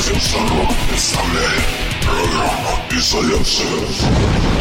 Князем Сорок представляет программу «Изоляция». Итак,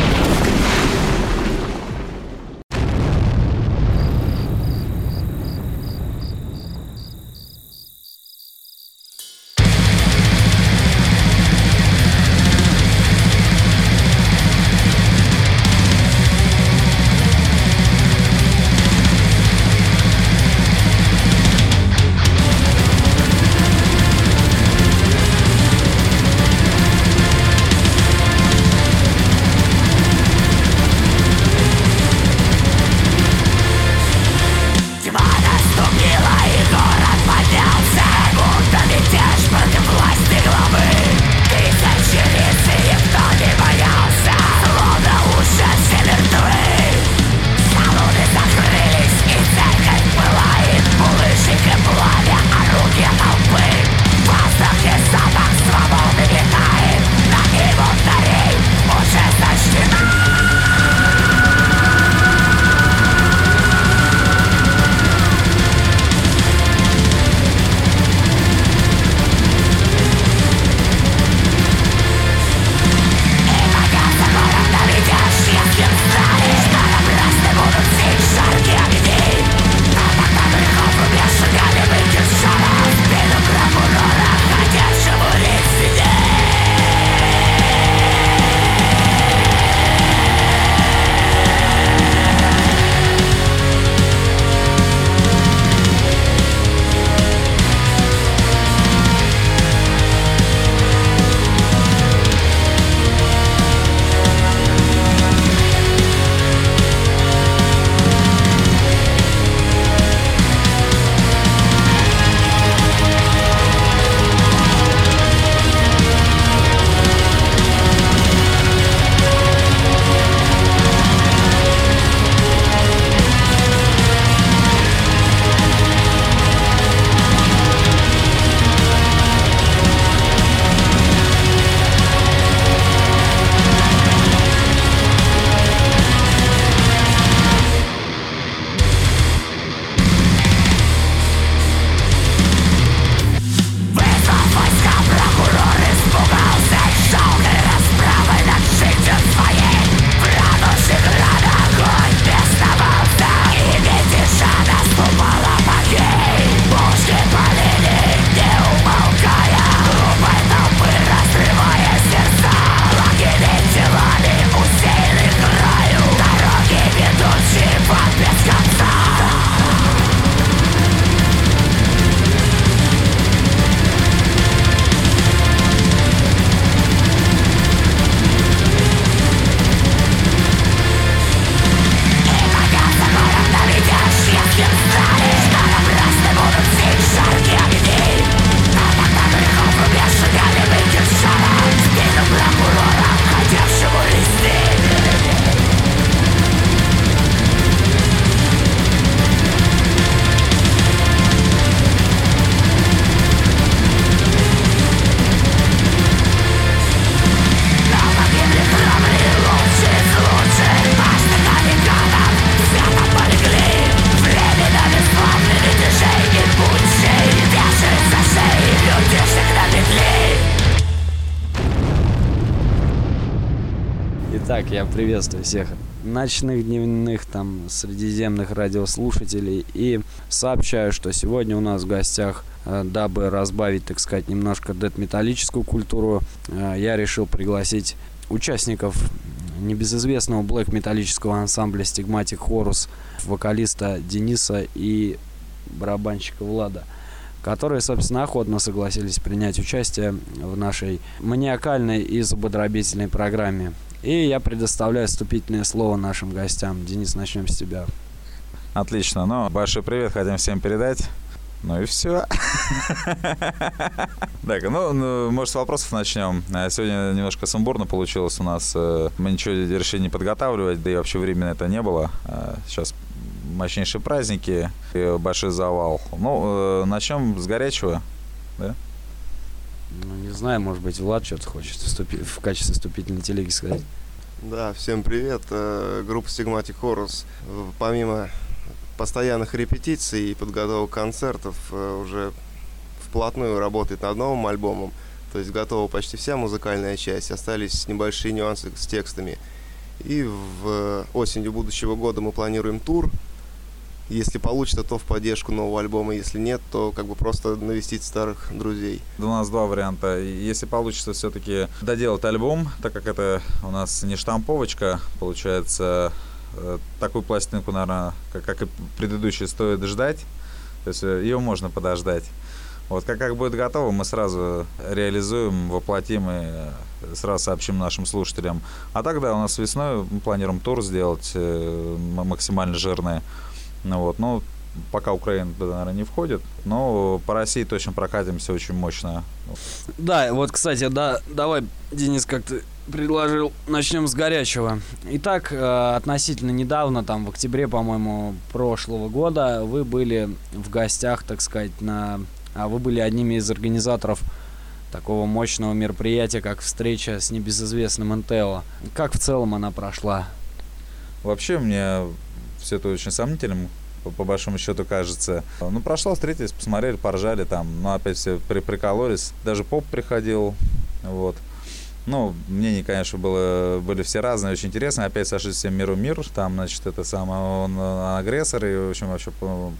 приветствую всех ночных, дневных, там, средиземных радиослушателей. И сообщаю, что сегодня у нас в гостях, э, дабы разбавить, так сказать, немножко дед-металлическую культуру, э, я решил пригласить участников небезызвестного блэк-металлического ансамбля Stigmatic Horus, вокалиста Дениса и барабанщика Влада которые, собственно, охотно согласились принять участие в нашей маниакальной и зубодробительной программе. И я предоставляю вступительное слово нашим гостям. Денис, начнем с тебя. Отлично. Ну, большой привет хотим всем передать. Ну и все. Так, ну, ну, может, с вопросов начнем. А сегодня немножко сумбурно получилось у нас. Э, мы ничего решили не подготавливать, да и вообще времени это не было. А сейчас мощнейшие праздники и большой завал. Ну, э, начнем с горячего, да? Ну, не знаю, может быть, Влад что-то хочет вступи- в качестве вступительной телеги сказать. Да, всем привет. Э, Группа Stigmatic Horus. Э, Помимо постоянных репетиций и подготовок концертов, э, уже вплотную работает над новым альбомом. То есть готова почти вся музыкальная часть, остались небольшие нюансы с текстами. И в осенью будущего года мы планируем тур. Если получится, то в поддержку нового альбома. Если нет, то как бы просто навестить старых друзей. У нас два варианта. Если получится все-таки доделать альбом, так как это у нас не штамповочка, получается, э, такую пластинку, наверное, как, как и предыдущие, стоит ждать. То есть э, ее можно подождать. Вот как, как будет готово, мы сразу реализуем, воплотим и э, сразу сообщим нашим слушателям. А тогда у нас весной мы планируем тур сделать максимально жирный. Ну вот, ну, пока Украина туда, наверное, не входит, но по России точно прокатимся очень мощно. Да, вот, кстати, да, давай, Денис, как ты предложил, начнем с горячего. Итак, э, относительно недавно, там, в октябре, по-моему, прошлого года, вы были в гостях, так сказать, на а вы были одними из организаторов такого мощного мероприятия, как встреча с небезызвестным НТО. Как в целом она прошла? Вообще мне все это очень сомнительным, по, по большому счету кажется. Ну, прошла, встретились, посмотрели, поржали там, ну, опять все при прикололись. Даже поп приходил, вот. Ну, мнения, конечно, было, были все разные, очень интересно. Опять сошлись всем миру мир. Там, значит, это самое, он агрессор и, в общем, вообще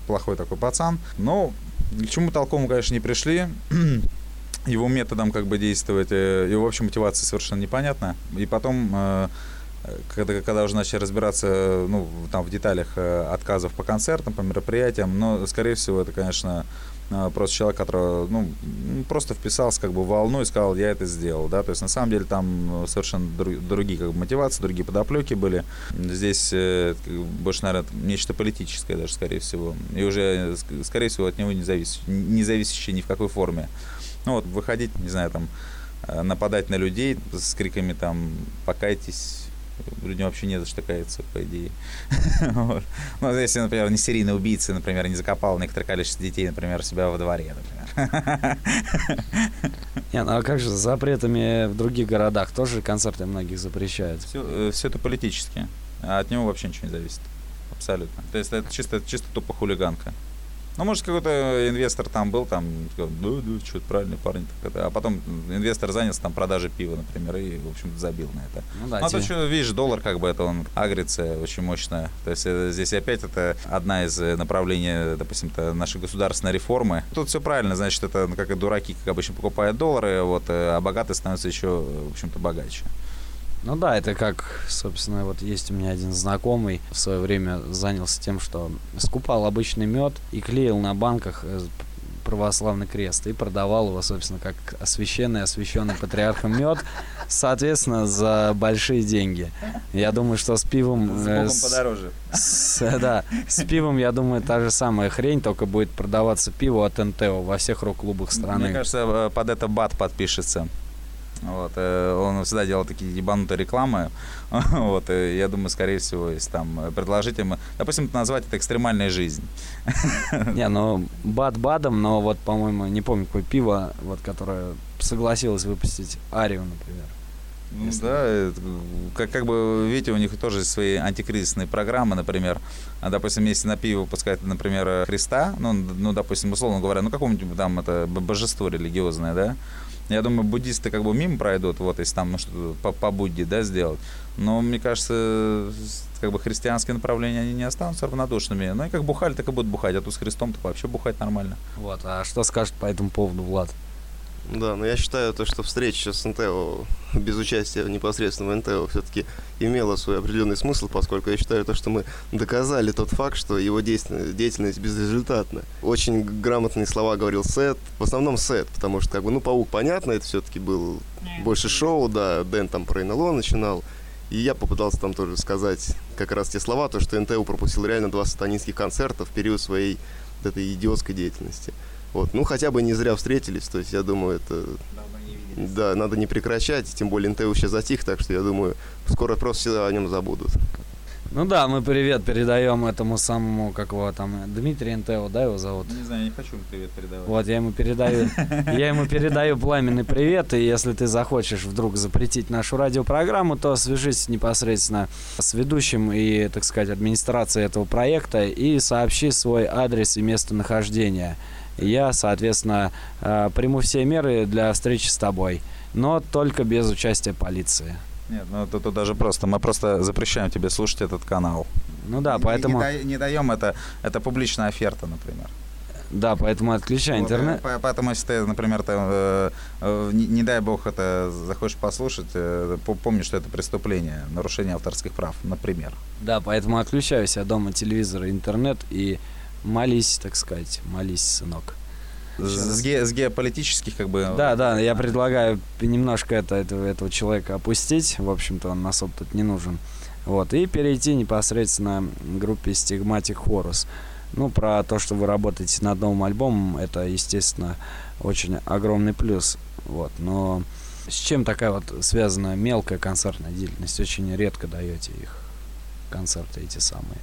плохой такой пацан. Но ни к чему толкому, конечно, не пришли. Его методом как бы действовать, э, его, в общем, мотивация совершенно непонятна. И потом, э, когда, когда уже начали разбираться ну, там, в деталях э, отказов по концертам, по мероприятиям, но, скорее всего, это, конечно, а, просто человек, который, ну, просто вписался как бы в волну и сказал, я это сделал, да, то есть на самом деле там совершенно другие как бы, мотивации, другие подоплеки были. Здесь э, больше, наверное, нечто политическое даже, скорее всего, и уже, скорее всего, от него не, зависит, не зависящее ни в какой форме. Ну вот, выходить, не знаю, там, э, нападать на людей с криками там «покайтесь», людям вообще не за что каяться, по идее. Ну, если, например, не серийный убийца, например, не закопал некоторое количество детей, например, у себя во дворе, например. Не, ну а как же с запретами в других городах? Тоже концерты многих запрещают. Все, э, все это политически. А от него вообще ничего не зависит. Абсолютно. То есть это чисто, чисто тупо хулиганка. Ну, может, какой-то инвестор там был, там, сказал, да, да, что-то правильный парень. А потом инвестор занялся там продажей пива, например, и, в общем забил на это. Ну, да, ну а тебе... то, что, видишь, доллар, как бы, это он агрится очень мощно. То есть это, здесь опять это одна из направлений, допустим, это нашей государственной реформы. Тут все правильно, значит, это ну, как и дураки, как обычно, покупают доллары, вот, э, а богатые становятся еще, в общем-то, богаче. Ну да, это как, собственно, вот есть у меня один знакомый, в свое время занялся тем, что скупал обычный мед и клеил на банках э, православный крест и продавал его, собственно, как освященный, освященный патриархом мед, соответственно, за большие деньги. Я думаю, что с пивом... С э, Богом подороже. С, э, да, с пивом, я думаю, та же самая хрень, только будет продаваться пиво от НТО во всех рок-клубах страны. Мне кажется, под это бат подпишется. Вот, э, он всегда делал такие ебанутые рекламы. вот, и я думаю, скорее всего, если там предложить ему... Допустим, назвать это экстремальная жизнь. Не, ну, бад бадом, но вот, по-моему, не помню, какое пиво, вот, которое согласилось выпустить Арию, например. Ну, да, как, как бы, видите, у них тоже свои антикризисные программы, например. А, допустим, если на пиво выпускают, например, Христа, ну, ну, допустим, условно говоря, ну, какому-нибудь там это божество религиозное, да, я думаю, буддисты как бы мимо пройдут, вот, если там ну, что-то по, по Будде, да, сделать. Но, мне кажется, как бы христианские направления, они не останутся равнодушными. Ну и как бухали, так и будут бухать. А тут с Христом так вообще бухать нормально. Вот, а что скажет по этому поводу Влад? Да, но я считаю, то, что встреча с НТО без участия непосредственно НТО все-таки имела свой определенный смысл, поскольку я считаю, то, что мы доказали тот факт, что его деятельность безрезультатна. Очень грамотные слова говорил Сет, в основном Сет, потому что, как бы, ну, Паук, понятно, это все-таки был больше шоу, да, Дэн там про НЛО начинал, и я попытался там тоже сказать как раз те слова, то, что НТО пропустил реально два сатанинских концерта в период своей вот этой идиотской деятельности. Вот, ну хотя бы не зря встретились, то есть я думаю, это... Да, надо не прекращать, тем более НТУ сейчас затих, так что я думаю, скоро просто все о нем забудут. Ну да, мы привет передаем этому самому, как его там, Дмитрий НТО, да, его зовут? Не знаю, не хочу ему привет передавать. Вот, я ему передаю, я ему передаю пламенный привет, и если ты захочешь вдруг запретить нашу радиопрограмму, то свяжись непосредственно с ведущим и, так сказать, администрацией этого проекта и сообщи свой адрес и местонахождение. Я, соответственно, э, приму все меры для встречи с тобой, но только без участия полиции. Нет, ну тут, тут даже просто, мы просто запрещаем тебе слушать этот канал. Ну да, поэтому... Не, да- не даем это, это публичная оферта, например. Да, поэтому отключай Вот, интернет. э, по- Поэтому, если ты, например, ты, э, э, не, не дай бог это захочешь послушать, э, по- помни, что это преступление, нарушение авторских прав, например. Да, поэтому отключаю себя дома телевизор и интернет и молись, так сказать, молись, сынок. С, ге- с геополитических, как бы... Да, да, я предлагаю немножко это, этого, этого человека опустить. В общем-то, он особо тут не нужен. Вот, и перейти непосредственно к группе Stigmatic Horus. Ну, про то, что вы работаете над новым альбомом, это, естественно, очень огромный плюс. Вот, но с чем такая вот связана мелкая концертная деятельность? Очень редко даете их концерты эти самые.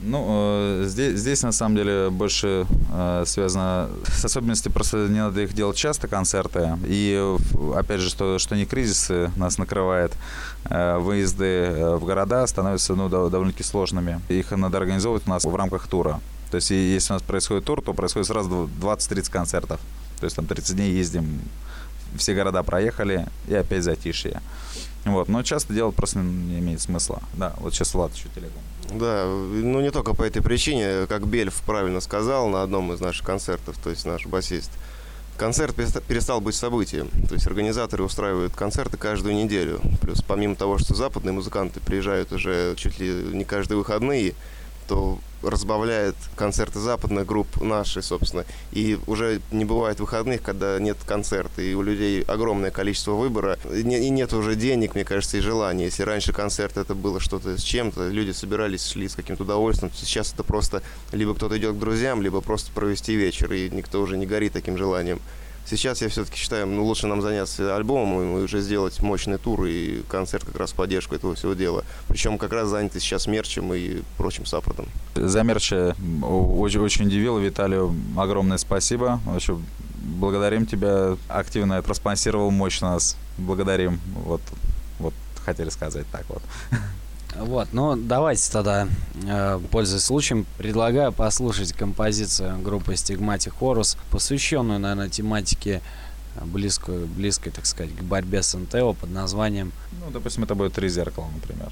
Ну, э, здесь, здесь на самом деле больше э, связано с особенностью, просто не надо их делать часто, концерты. И, опять же, что, что не кризис э, нас накрывает, э, выезды э, в города становятся ну, дов- довольно-таки сложными. Их надо организовывать у нас в рамках тура. То есть, если у нас происходит тур, то происходит сразу 20-30 концертов. То есть, там 30 дней ездим, все города проехали, и опять затишье. Вот. Но часто делать просто не имеет смысла. Да, вот сейчас Влад еще телегу. Да, ну не только по этой причине, как Бельф правильно сказал на одном из наших концертов, то есть наш басист. Концерт переста- перестал быть событием. То есть организаторы устраивают концерты каждую неделю. Плюс помимо того, что западные музыканты приезжают уже чуть ли не каждые выходные, то разбавляет концерты западных групп наши, собственно. И уже не бывает выходных, когда нет концерта, и у людей огромное количество выбора, и не- и нет уже денег, мне кажется, и желания. Если раньше концерт это было что-то с чем-то, люди собирались, шли с каким-то удовольствием, сейчас это просто либо кто-то идет к друзьям, либо просто провести вечер, и никто уже не горит таким желанием. Сейчас я все-таки считаю, ну, лучше нам заняться альбомом и уже сделать мощный тур и концерт как раз в поддержку этого всего дела. Причем как раз заняты сейчас мерчем и прочим саппортом. За мерч очень, очень удивило. Виталию огромное спасибо. Вообще, благодарим тебя. Активно проспонсировал мощь нас. Благодарим. Вот, вот хотели сказать так вот. Вот, ну давайте тогда, э, пользуясь случаем, предлагаю послушать композицию группы Stigmatic Horus, посвященную, наверное, тематике э, близкой, близкой, так сказать, к борьбе с НТО под названием Ну, допустим, это будет три зеркала, например.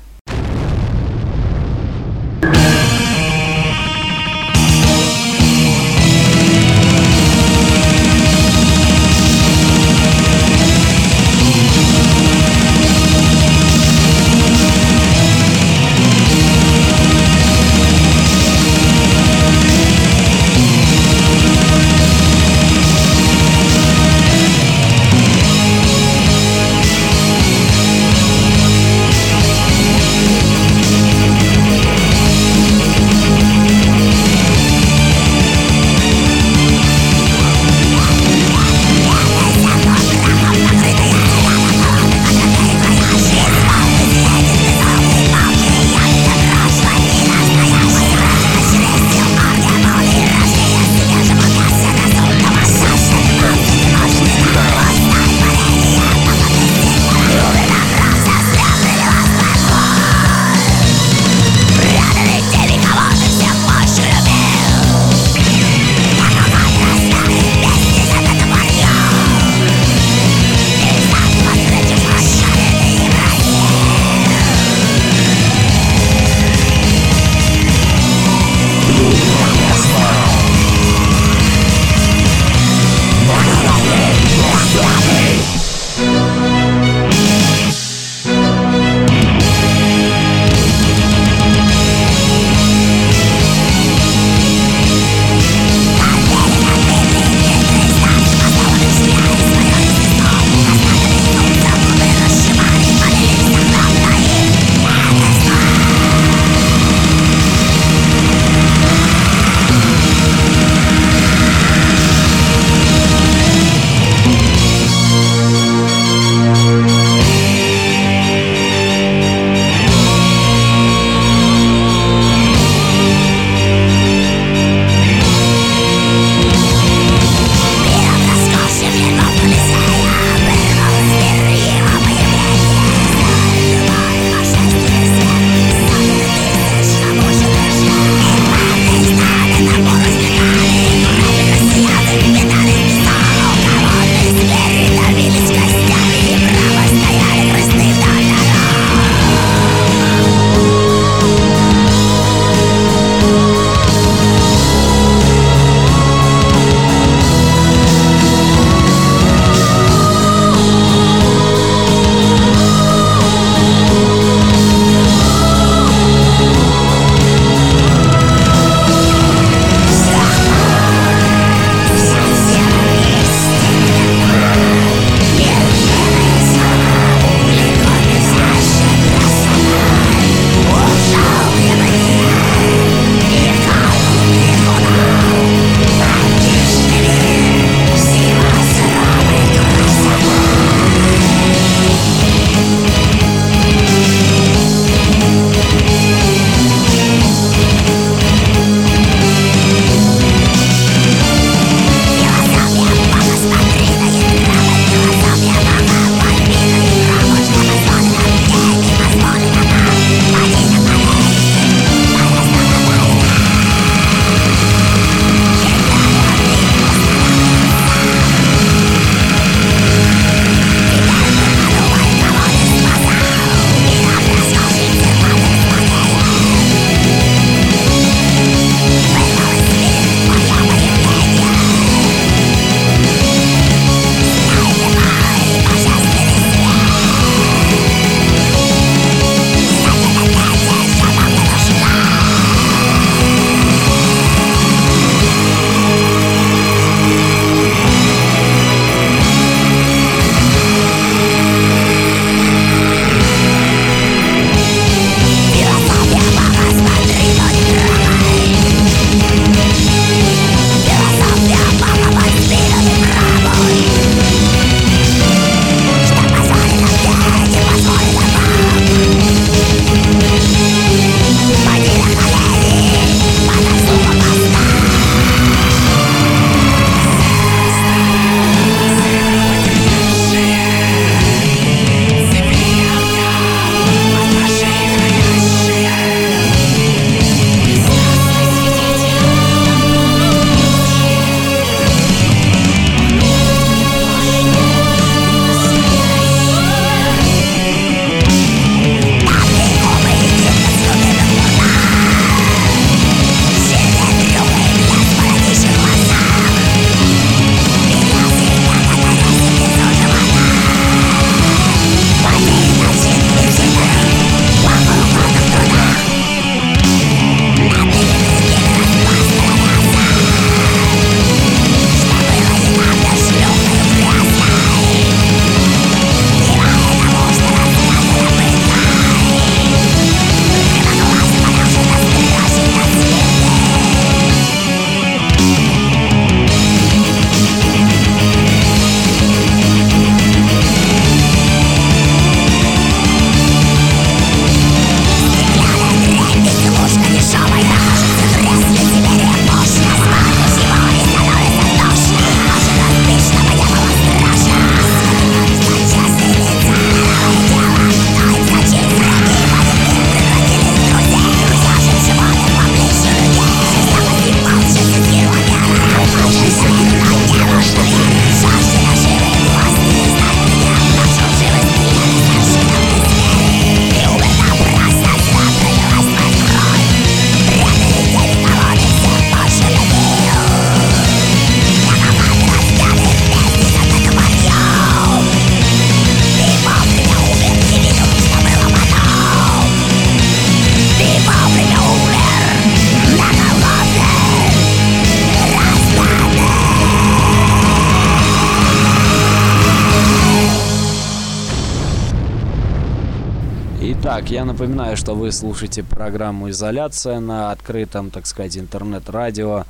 Напоминаю, что вы слушаете программу «Изоляция» на открытом, так сказать, интернет-радио.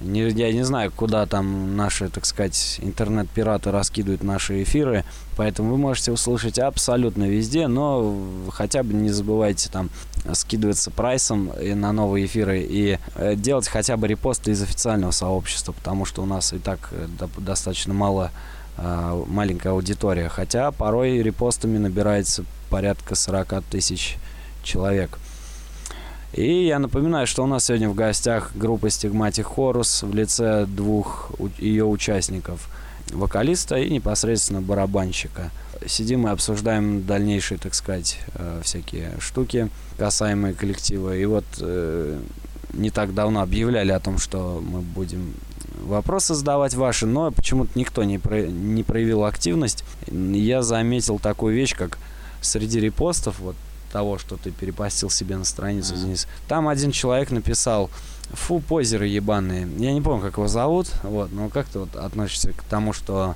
Не, я не знаю, куда там наши, так сказать, интернет-пираты раскидывают наши эфиры, поэтому вы можете услышать абсолютно везде, но хотя бы не забывайте там скидываться прайсом и на новые эфиры и э, делать хотя бы репосты из официального сообщества, потому что у нас и так э, достаточно мало э, маленькая аудитория, хотя порой репостами набирается порядка 40 тысяч человек. И я напоминаю, что у нас сегодня в гостях группа Stigmatic Horus в лице двух ее участников. Вокалиста и непосредственно барабанщика. Сидим и обсуждаем дальнейшие, так сказать, э, всякие штуки, касаемые коллектива. И вот э, не так давно объявляли о том, что мы будем вопросы задавать ваши, но почему-то никто не, про, не проявил активность. Я заметил такую вещь, как среди репостов вот того, что ты перепостил себе на страницу, mm-hmm. Денис, там один человек написал «Фу, позеры ебаные». Я не помню, как его зовут, вот, но как ты вот относишься к тому, что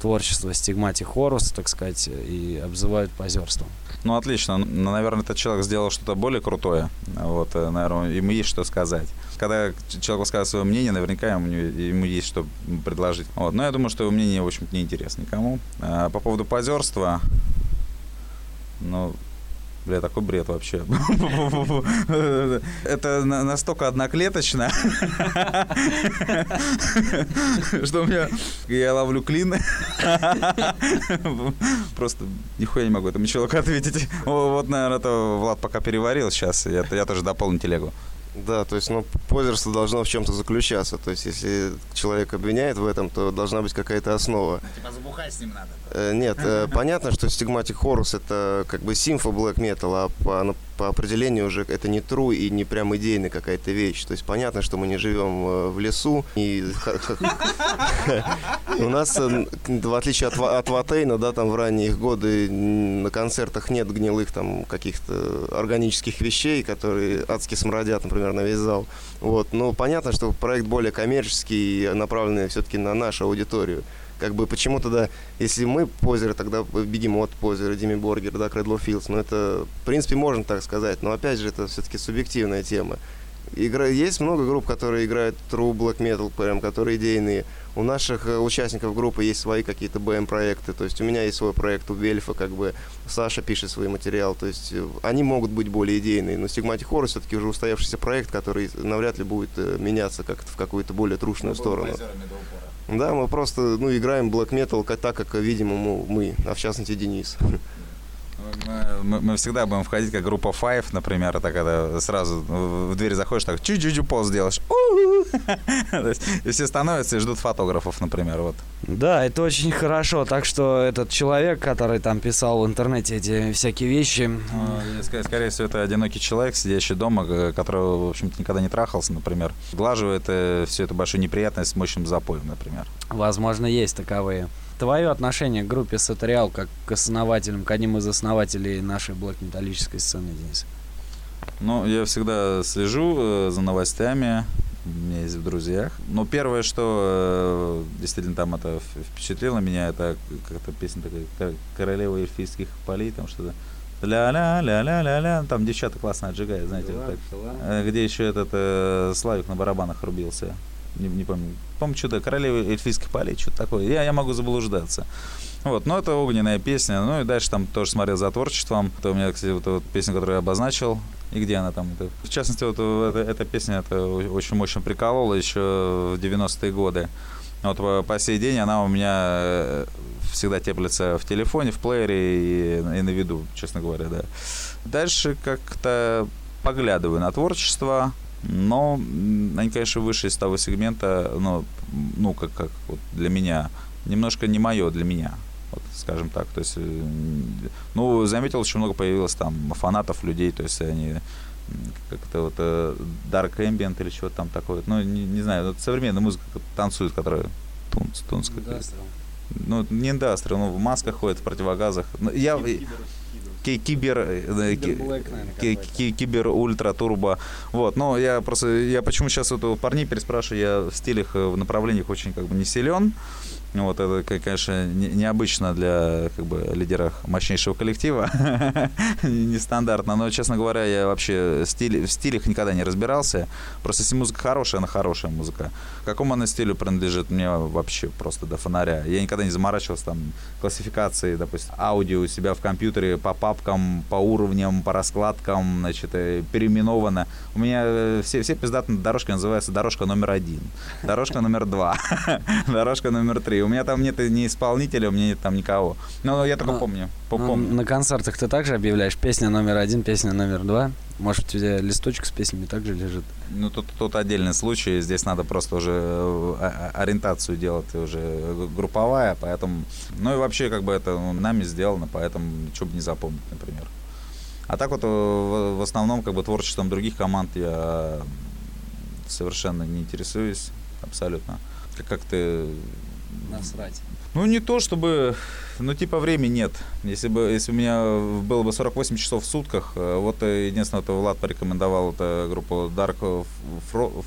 творчество стигмати хорус, так сказать, и обзывают позерством? Ну, отлично. Ну, наверное, этот человек сделал что-то более крутое. Вот, э, наверное, ему есть что сказать. Когда человек высказывает свое мнение, наверняка ему, ему есть что предложить. Вот. Но я думаю, что его мнение, в общем-то, не интересно никому. А по поводу позерства, ну, Бля, такой бред вообще. Это настолько одноклеточно, что у меня... Я ловлю клин. Просто нихуя не могу этому человеку ответить. Вот, наверное, это Влад пока переварил сейчас. Я тоже дополню телегу. Да, то есть, ну, позерство должно в чем-то заключаться. То есть, если человек обвиняет в этом, то должна быть какая-то основа. Типа забухать с ним надо. Э, нет, э, понятно, что стигматик хорус это как бы симфо блэк метал, а по, по определению уже это не true и не прям идейная какая-то вещь. То есть понятно, что мы не живем э, в лесу. И у нас, в отличие от, Ватейна, да, там в ранние годы на концертах нет гнилых там каких-то органических вещей, которые адски смрадят, например, на весь зал. Вот. Но понятно, что проект более коммерческий, направленный все-таки на нашу аудиторию как бы почему тогда, если мы позеры, тогда бегемот позеры, Дими Боргер, да, Кредло Филдс, ну это, в принципе, можно так сказать, но опять же, это все-таки субъективная тема. Игра... Есть много групп, которые играют true black metal, прям, которые идейные. У наших э, участников группы есть свои какие-то БМ-проекты, то есть у меня есть свой проект у Вельфа, как бы Саша пишет свой материал, то есть э, они могут быть более идейные, но Стигматик Хоррор все-таки уже устоявшийся проект, который навряд ли будет э, меняться как-то в какую-то более трушную сторону. Да, мы просто ну, играем black metal так, как, видимо, мы, а в частности Денис. Мы, мы всегда будем входить как группа Five, например, это когда сразу в дверь заходишь, так чуть-чуть поз делаешь. И все становятся и ждут фотографов, например, вот. Да, это очень хорошо. Так что этот человек, который там писал в интернете эти всякие вещи... Ну, скорее всего, это одинокий человек, сидящий дома, который, в общем-то, никогда не трахался, например. Глаживает э, всю эту большую неприятность с мощным запоем, например. Возможно, есть таковые твое отношение к группе Сатериал как к основателям, к одним из основателей нашей блок-металлической сцены, Денис? Ну, я всегда слежу э, за новостями, у меня есть в друзьях. Но первое, что э, действительно там это впечатлило меня, это как-то песня такая «Королева эльфийских полей», там что-то ля-ля-ля-ля-ля-ля, там девчата классно отжигают, знаете, вот так. Э, где еще этот э, Славик на барабанах рубился не, не помню, помню, что-то «Королева эльфийских полей», что-то такое. Я, я могу заблуждаться. Вот, но это огненная песня. Ну и дальше там тоже смотрел за творчеством. Это у меня, кстати, вот, вот песня, которую я обозначил. И где она там? Это, в частности, вот эта, эта песня это очень мощно приколола еще в 90-е годы. Вот по, по сей день она у меня э, всегда теплится в телефоне, в плеере и, и на виду, честно говоря, да. Дальше как-то поглядываю на творчество, но они, конечно, выше из того сегмента, ну, ну как, как вот для меня, немножко не мое для меня, вот, скажем так. То есть, э, ну, заметил, очень много появилось там фанатов, людей, то есть они как-то вот э, Dark Ambient или чего-то там такое. Ну, не, не знаю, вот современная музыка танцует, которая тунц, тунц. Ну, не индастриал, ну, в масках ходит, в противогазах. Ну, я, кибер, э, кибер ультра турбо. Вот, но я просто, я почему сейчас вот у парней переспрашиваю, я в стилях, э, в направлениях очень как бы не силен. Ну, Вот это, конечно, не- необычно для как бы лидера мощнейшего коллектива, нестандартно. Но, честно говоря, я вообще стиль, в стилях никогда не разбирался. Просто если музыка хорошая, она хорошая музыка. Какому она стилю принадлежит, мне вообще просто до фонаря. Я никогда не заморачивался там классификацией, допустим, аудио у себя в компьютере по папкам, по уровням, по раскладкам, значит, э, переименовано. У меня э, все, все пиздатные дорожки называются дорожка номер один, дорожка номер два, дорожка номер три. У меня там нет ни исполнителя, у меня нет там никого. Но я только Ну, помню, Ну, помню. на концертах ты также объявляешь песня номер один, песня номер два? Может, у тебя листочек с песнями также лежит? Ну, тут, тут отдельный случай. Здесь надо просто уже э, ориентацию делать уже групповая, поэтому... Ну и вообще, как бы это нами сделано, поэтому что бы не запомнить, например. А так вот, э, в, в основном, как бы творчеством других команд я совершенно не интересуюсь абсолютно. Как, как ты... Насрать. Ну, не то чтобы... Ну, типа, времени нет. Если бы, если у меня было бы 48 часов в сутках, э, вот единственное, это Влад порекомендовал, это группу Dark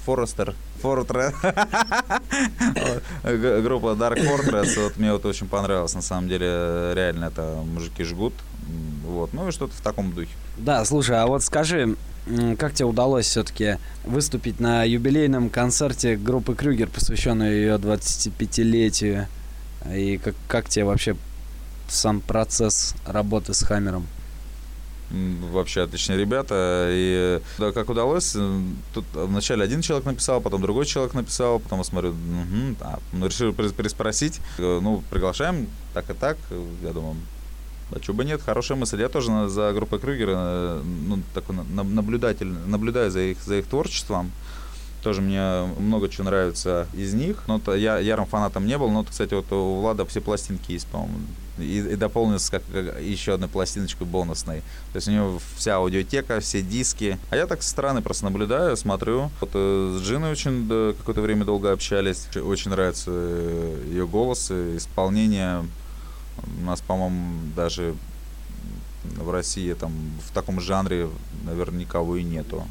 Forester. Fortress. Группа Dark Fortress, вот мне вот очень понравилось, на самом деле, реально это мужики жгут. Вот, ну и что-то в таком духе. Да, слушай, а вот скажи, как тебе удалось все-таки выступить на юбилейном концерте группы Крюгер, посвященной ее 25-летию? И как, как тебе вообще сам процесс работы с Хаммером? Вообще отличные ребята. И да, как удалось, э, тут вначале один человек написал, потом другой человек написал, потом я смотрю, «Мгм, а, ну, решил перес- переспросить. Э, Ну, приглашаем, так и так. Э, Я думаю, а чего бы нет, хорошая мысль. Я тоже за группой Крюгера, э, ну, такой на- на- наблюдатель, наблюдаю за их, за их творчеством. Тоже мне много чего нравится из них. Но то я ярым фанатом не был. Но, кстати, вот у Влада все пластинки есть, по-моему. И, и дополнился как, как еще одной пластиночкой бонусной. То есть у него вся аудиотека, все диски. А я так со стороны просто наблюдаю, смотрю. Вот э, с Джиной очень да, какое-то время долго общались. Очень- нравится э, ее голос, и исполнение. У нас, по-моему, даже в России там в таком жанре, наверное, никого и нету.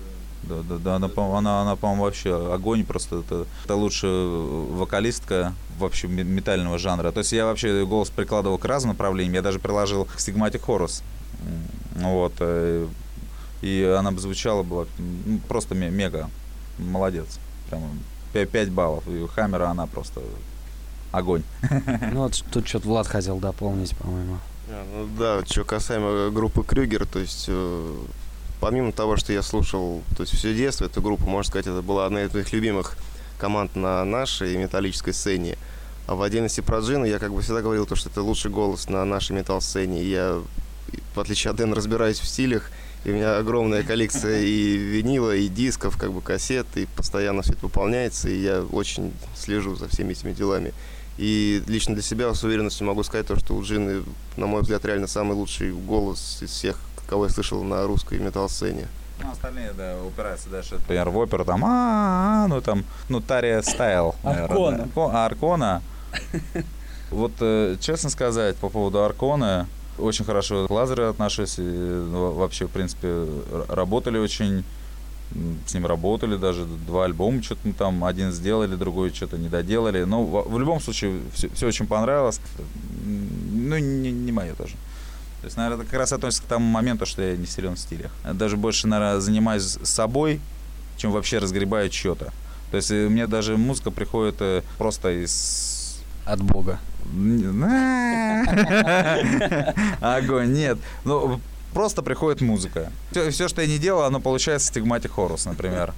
Да, да, да, она, она, она, по-моему, вообще огонь, просто это, это лучшая вокалистка вообще ме- метального жанра. То есть я вообще голос прикладывал к разным направлениям, я даже приложил к Horus. М, Вот. э, И она бы звучала была ну, просто ме- мега. Молодец. Прям 5 баллов. И Хаммера она просто огонь. Ну вот тут что-то Влад хотел дополнить, по-моему. А, ну да, что касаемо группы Крюгер, то есть э, помимо того, что я слушал, то есть все детство эту группу, можно сказать, это была одна из моих любимых команд на нашей металлической сцене. А в отдельности про Джину я как бы всегда говорил, то, что это лучший голос на нашей метал-сцене. И Я, в отличие от Дэна, разбираюсь в стилях. И у меня огромная коллекция и винила, и дисков, как бы кассет, и постоянно все это выполняется, и я очень слежу за всеми этими делами. И лично для себя с уверенностью могу сказать то, что у Джины, на мой взгляд, реально самый лучший голос из всех, кого я слышал на русской метал-сцене. Ну, остальные, да, упираются дальше. Например, в оперу там, а, ну там, ну, Тария Стайл, наверное. Аркона. Арко- а, Аркона. Вот, э, честно сказать, по поводу Аркона, очень хорошо к Лазарю отношусь. и, ну, вообще, в принципе, работали очень, с ним работали даже, два альбома что-то там, один сделали, другой что-то не доделали. Но в, в любом случае, все, очень понравилось. Ну, не, не мое тоже. То есть, наверное, это как раз относится к тому моменту, что я не силен в стилях. Даже больше, наверное, занимаюсь собой, чем вообще разгребаю что-то. То есть э, мне даже музыка приходит э, просто из... От Бога. Огонь, нет. Ну, просто приходит музыка. Все, что я не делал, оно получается Stigmatic Chorus, например.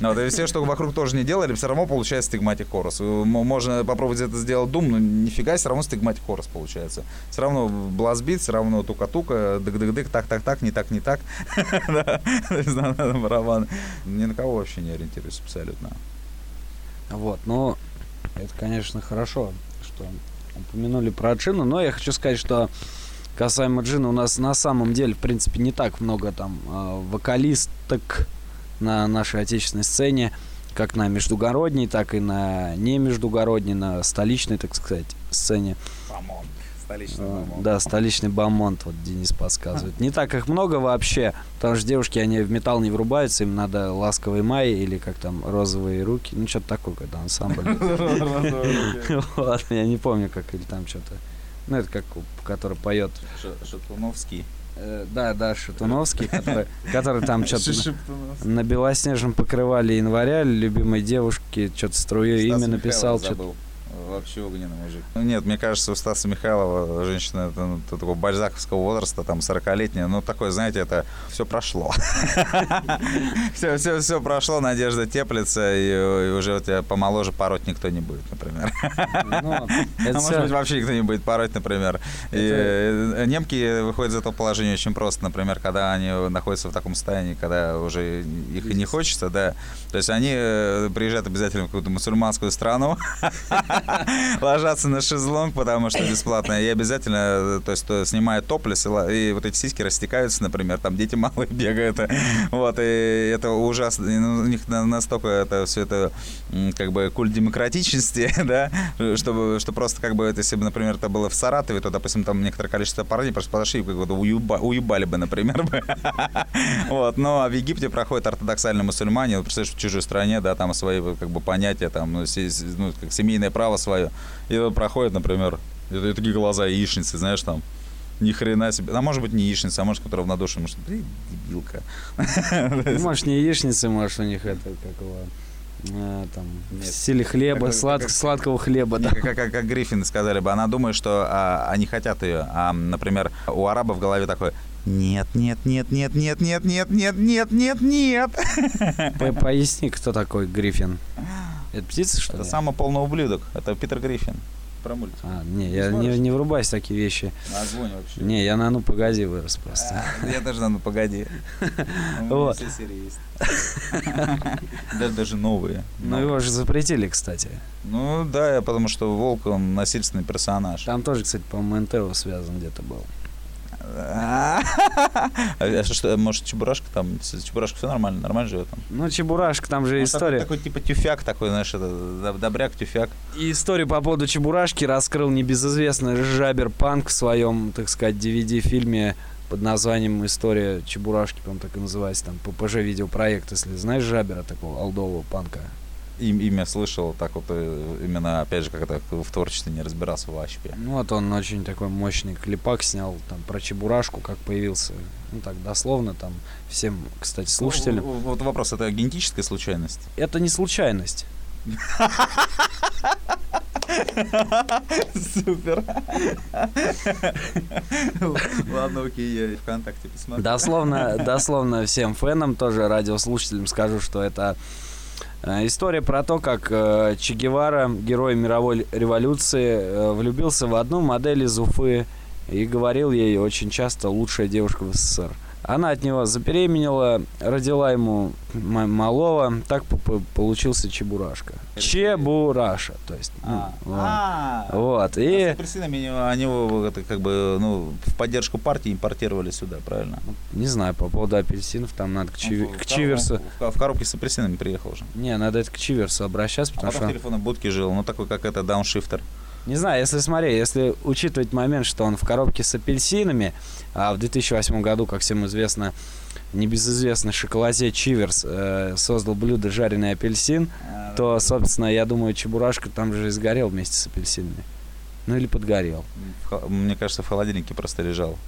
Ну, вот, и все, что вокруг тоже не делали, все равно получается Stigmatic Chorus. М- Можно попробовать это сделать doom, но нифига, все равно Stigmatic Chorus получается. Все равно блазбит, все равно тука-тука, дык-дык-дык, так-так-так, не так, не так. Барабан. Ни на кого вообще не ориентируюсь абсолютно. Вот, ну, это, конечно, хорошо, что упомянули про Джину, но я хочу сказать, что касаемо Джина, у нас на самом деле, в принципе, не так много там э, вокалисток на нашей отечественной сцене, как на междугородней, так и на не междугородней, на столичной, так сказать, сцене. Столичный А, бомонд. Да, столичный бомонд, вот Денис подсказывает. Не так их много вообще, потому что девушки, они в металл не врубаются, им надо ласковый май или как там, розовые руки, ну что-то такое, когда ансамбль. Я не помню, как или там что-то. Ну, это как, который поет. Шатуновский. Э, Да, да, Шатуновский, который, который там что-то Шатуновский. на белоснежном покрывале января любимой девушки что-то струю имя написал. Забыл. Вообще огненный мужик. Ну, нет, мне кажется, у Стаса Михайлова женщина это, ну, такого бальзаковского возраста, там, 40-летняя, ну, такое, знаете, это все прошло. Все, все, все прошло, надежда теплится, и, уже у тебя помоложе пороть никто не будет, например. Ну, А может быть, вообще никто не будет пороть, например. И э, немки выходят из этого положения очень просто, например, когда они находятся в таком состоянии, когда уже их и не хочется, да. То есть они э, приезжают обязательно в какую-то мусульманскую страну, ложатся на шезлонг, потому что бесплатно, и обязательно, то есть, то снимают топлес, и вот эти сиськи растекаются, например, там дети малые бегают, вот, и это ужасно, ну, у них на- настолько это все это как бы культ демократичности, да, чтобы, что просто как бы, это, если бы, например, это было в Саратове, то, допустим, там некоторое количество парней просто подошли и как бы уеба- уебали бы, например, бы. Вот, но в Египте проходят ортодоксальные мусульмане, представляешь, в чужой стране, да, там свои как бы понятия, там, ну, ну, как семейное право свое, и вот проходят, например, и, такие глаза яичницы, знаешь, там, ни хрена себе. А может быть не яичница, а может, которая равнодушна, может, блин, дебилка. Ну, может, не яичницы, может, у них это, как его, э, там, в Нет. стиле хлеба, Как- слад- как- сладкого хлеба, да. Как, как, как Гриффины сказали бы, она думает, что а, они хотят ее, а, например, у арабов в голове такое нет, нет, нет, нет, нет, нет, нет, нет, нет, нет, нет. По- Поясни, кто такой Гриффин. Это птица, что Это ли? самый полный ублюдок. Это Питер Гриффин. Про мультик. А, не, я не, не врубаюсь в такие вещи. На огонь вообще. Не, я на ну погоди вырос просто. А, Я даже, ну погоди. Вот. все серии есть. Даже, даже новые. Ну его же запретили, кстати. Ну да, потому что Волк, он насильственный персонаж. Там тоже, кстати, по-моему, НТО связан где-то был. А что, может, Чебурашка там, Чебурашка все нормально, нормально живет там? Ну, Чебурашка, там же Он история. Такой, типа тюфяк такой, знаешь, это, доб- добряк, тюфяк. И историю по поводу Чебурашки раскрыл небезызвестный Жабер Панк в своем, так сказать, DVD-фильме под названием «История Чебурашки», по-моему, так и называется, там, ППЖ-видеопроект, если знаешь Жабера, такого алдового панка. Им, имя слышал, так вот э, именно, опять же, когда в творчестве не разбирался вообще. Ну, вот он очень такой мощный клипак снял там про Чебурашку, как появился, ну, так, дословно, там, всем, кстати, слушателям. Ну, Вот вопрос, это генетическая случайность? Это не случайность. Супер. Ладно, окей, я ВКонтакте посмотрю. Дословно, дословно всем фенам, тоже радиослушателям скажу, что это история про то, как э, Че Гевара, герой мировой революции, э, влюбился в одну модель из Уфы и говорил ей очень часто «лучшая девушка в СССР». Она от него забеременела, родила ему малого, так получился Чебурашка. Чебураша, то есть. ну, А, вот. а. Вот, А и... апельсинами они, они его это как бы ну в поддержку партии импортировали сюда, правильно? Не знаю, по поводу апельсинов, там надо к, Чи- Он в- к Чиверсу. В, ко- в коробке с апельсинами приехал же. Не, надо это к Чиверсу обращаться, А потому потом в что... телефонной будке жил, ну такой как это дауншифтер. Не знаю, если смотри, если учитывать момент, что он в коробке с апельсинами, а в 2008 году, как всем известно, небезызвестный шоколаде Чиверс э, создал блюдо жареный апельсин, то, собственно, я думаю, Чебурашка там же и сгорел вместе с апельсинами. Ну или подгорел. Мне кажется, в холодильнике просто лежал.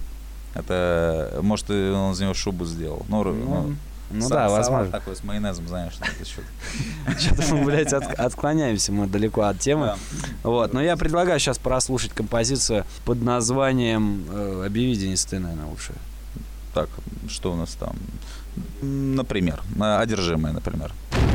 Это, может, он из него шубу сделал. Ну, ру- Ну, ну да, возможно. такой с майонезом, знаешь. Что-то мы, блядь, от- отклоняемся мы далеко от темы. Да. Вот, но я предлагаю сейчас прослушать композицию под названием э, «Объяви, Денис, ты, наверное, лучше». Так, что у нас там? Например, одержимые, например. Одержимые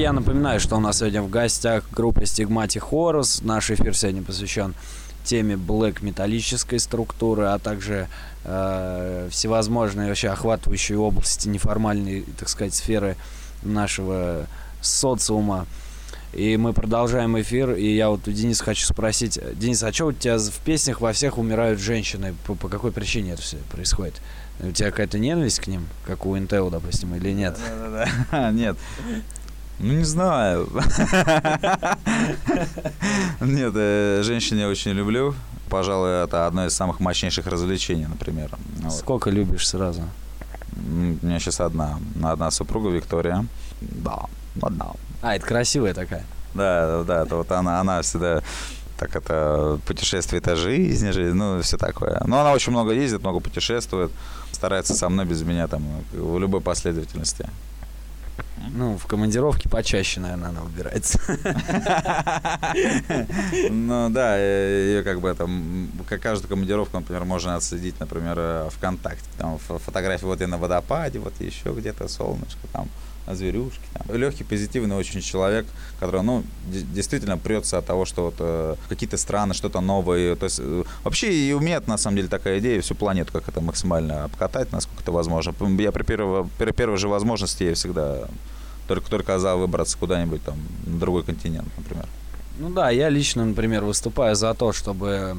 я напоминаю, что у нас сегодня в гостях группа Stigmatic Horus. Наш эфир сегодня посвящен теме блэк металлической структуры, а также э, всевозможные вообще охватывающие области неформальной, так сказать, сферы нашего социума. И мы продолжаем эфир, и я вот у Дениса хочу спросить, Денис, а что у тебя в песнях во всех умирают женщины? По, по какой причине это все происходит? У тебя какая-то ненависть к ним, как у Интео, допустим, или нет? Да-да-да. Нет. Ну, не знаю. Нет, э, женщин я очень люблю. Пожалуй, это одно из самых мощнейших развлечений, например. Вот. Сколько любишь сразу? У меня сейчас одна. Одна супруга Виктория. Да, одна. А, это красивая такая. Да, да, это вот она, она всегда так это путешествие это жизнь, жизнь, ну все такое. Но она очень много ездит, много путешествует, старается со мной без меня там в любой последовательности. Ну, в командировке почаще, наверное, она выбирается. Ну да, ее как бы там, как каждую командировку, например, можно отследить, например, э, ВКонтакте. Там фо- фотографии вот я на водопаде, вот еще где-то солнышко, там зверюшки. Там. Легкий, позитивный очень человек, который, ну, де- действительно прется от того, что вот э, какие-то страны, что-то новое. То есть э, вообще и у меня на самом деле такая идея всю планету как это максимально обкатать, насколько это возможно. Я при, первой при первой же возможности я всегда только только за выбраться куда-нибудь там на другой континент, например. Ну да, я лично, например, выступаю за то, чтобы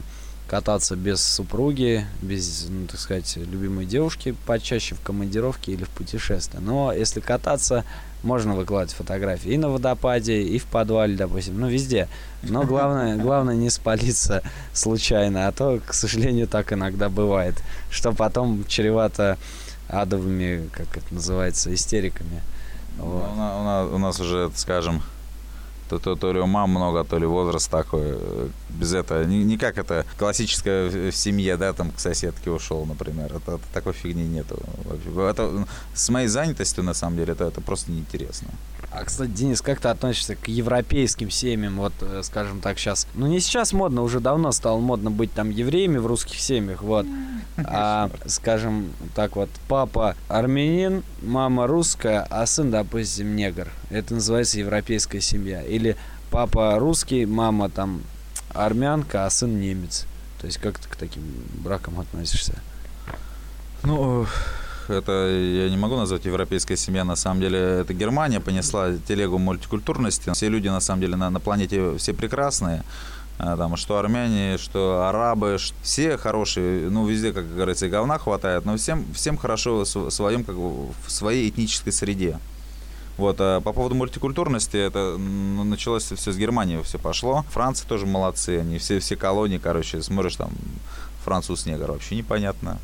кататься без супруги, без, ну, так сказать, любимой девушки почаще в командировке или в путешествии. Но если кататься, можно выкладывать фотографии и на водопаде, и в подвале, допустим, ну везде. Но главное, главное не спалиться случайно, а то, к сожалению, так иногда бывает, что потом чревато адовыми, как это называется, истериками. Вот. У, на- у у нас уже, скажем, то, то, то ли ума много, то ли возраст такой. э, Без этого. Ни, не как это классическое в семье, да, там к соседке ушел, например. Это, это такой фигни нету. Это, с моей занятостью, на самом деле, это, это просто неинтересно. А, кстати, Денис, как ты относишься к европейским семьям? Вот, э, скажем так, сейчас. Ну, не сейчас модно, уже давно стало модно быть там евреями в русских семьях, вот. А, скажем так вот, папа армянин, мама русская, а сын, допустим, негр. Это называется европейская семья. Или папа русский, мама там армянка, а сын немец. То есть как ты к таким бракам относишься? Ну, это я не могу назвать европейская семья. На самом деле, это Германия понесла телегу мультикультурности. Все люди, на самом деле, на, на планете все прекрасные. А, Там, что армяне, что арабы, все хорошие, ну, везде, как говорится, говна хватает, но всем, всем хорошо в св- своем, как в своей этнической среде. Вот, а по поводу мультикультурности, это ну, началось все с Германии, все пошло. Франция тоже молодцы, они все, все колонии, короче, смотришь там, француз негр, вообще непонятно.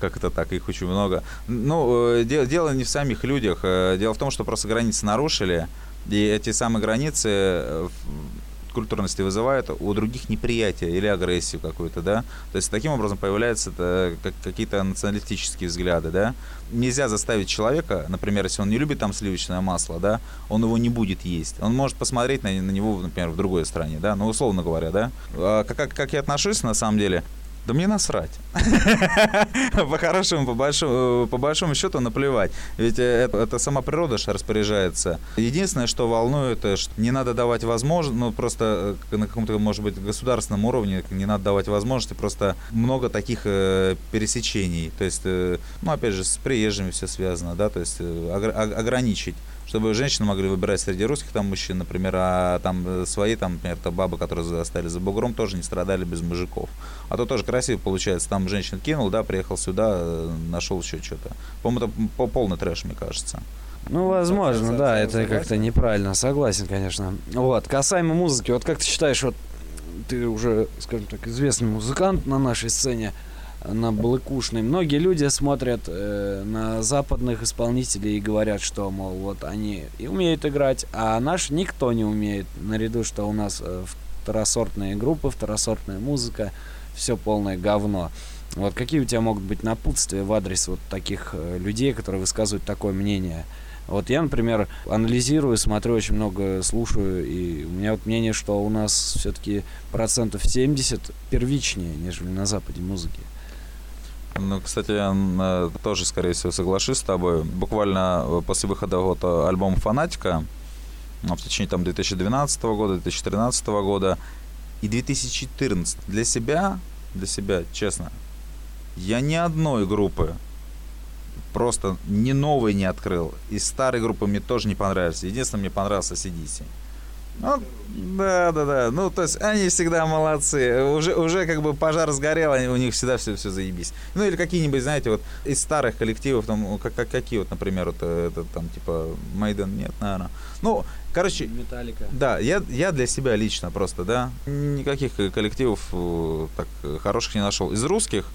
Как это так, их очень много. Ну, э, де- дело не в самих людях. э, Дело в том, что просто границы нарушили, и эти самые границы культурности вызывают у других неприятие или агрессию какую-то, да. То есть таким образом появляются э, как- какие-то националистические взгляды, да. Нельзя заставить человека, например, если он не любит там сливочное масло, да, он его не будет есть. Он может посмотреть на, на него, например, в другой стране, да, ну, условно говоря, да. А как, как я отношусь, на самом деле, да мне насрать. По-хорошему, по большому, по большому счету наплевать. Ведь э, это, это сама природа же распоряжается. Единственное, что волнует, э, что не надо давать возможность, ну просто э, на каком-то, может быть, государственном уровне не надо давать возможности, просто много таких э, пересечений. То есть, э, ну опять же, с приезжими все связано, да, то есть э, ограничить чтобы женщины могли выбирать среди русских там мужчин, например, а там э, свои, там, например, то бабы, которые остались за бугром, тоже не страдали без мужиков. А то тоже красиво получается. Там женщин кинул, да, приехал сюда, э, нашел еще что-то. По-моему, это по- полный трэш, мне кажется. Ну, возможно, да, это как-то неправильно, согласен, конечно. Вот, касаемо музыки, вот как ты считаешь, вот ты уже, скажем так, известный музыкант на нашей сцене, на Блэкушной. Многие люди смотрят э, на западных исполнителей и говорят, что, мол, вот они и умеют играть, а наш никто не умеет. Наряду, что у нас э, второсортные группы, второсортная музыка, все полное говно. Вот какие у тебя могут быть напутствия в адрес вот таких э, людей, которые высказывают такое мнение? Вот я, например, анализирую, смотрю очень много, слушаю, и у меня вот мнение, что у нас все-таки процентов 70 первичнее, нежели на Западе музыки. Ну, кстати, я э, тоже, скорее всего, соглашусь с тобой. Буквально э, после выхода вот э, альбома «Фанатика» ну, в течение там 2012 года, 2013 года и 2014. Для себя, для себя, честно, я ни одной группы просто ни новой не открыл. Из старой группы мне тоже не понравились. Единственное, мне понравился CDC. Ну, да, да, да. Ну, то есть они всегда молодцы. Уже, уже как бы пожар сгорел, они, у них всегда все, все заебись. Ну, или какие-нибудь, знаете, вот из старых коллективов, там, как, как, какие вот, например, вот э, это, там, типа, Мейден, нет, наверное. Ну, короче... Металлика. Да, я, я для себя лично просто, да, никаких коллективов э, так хороших не нашел. Из русских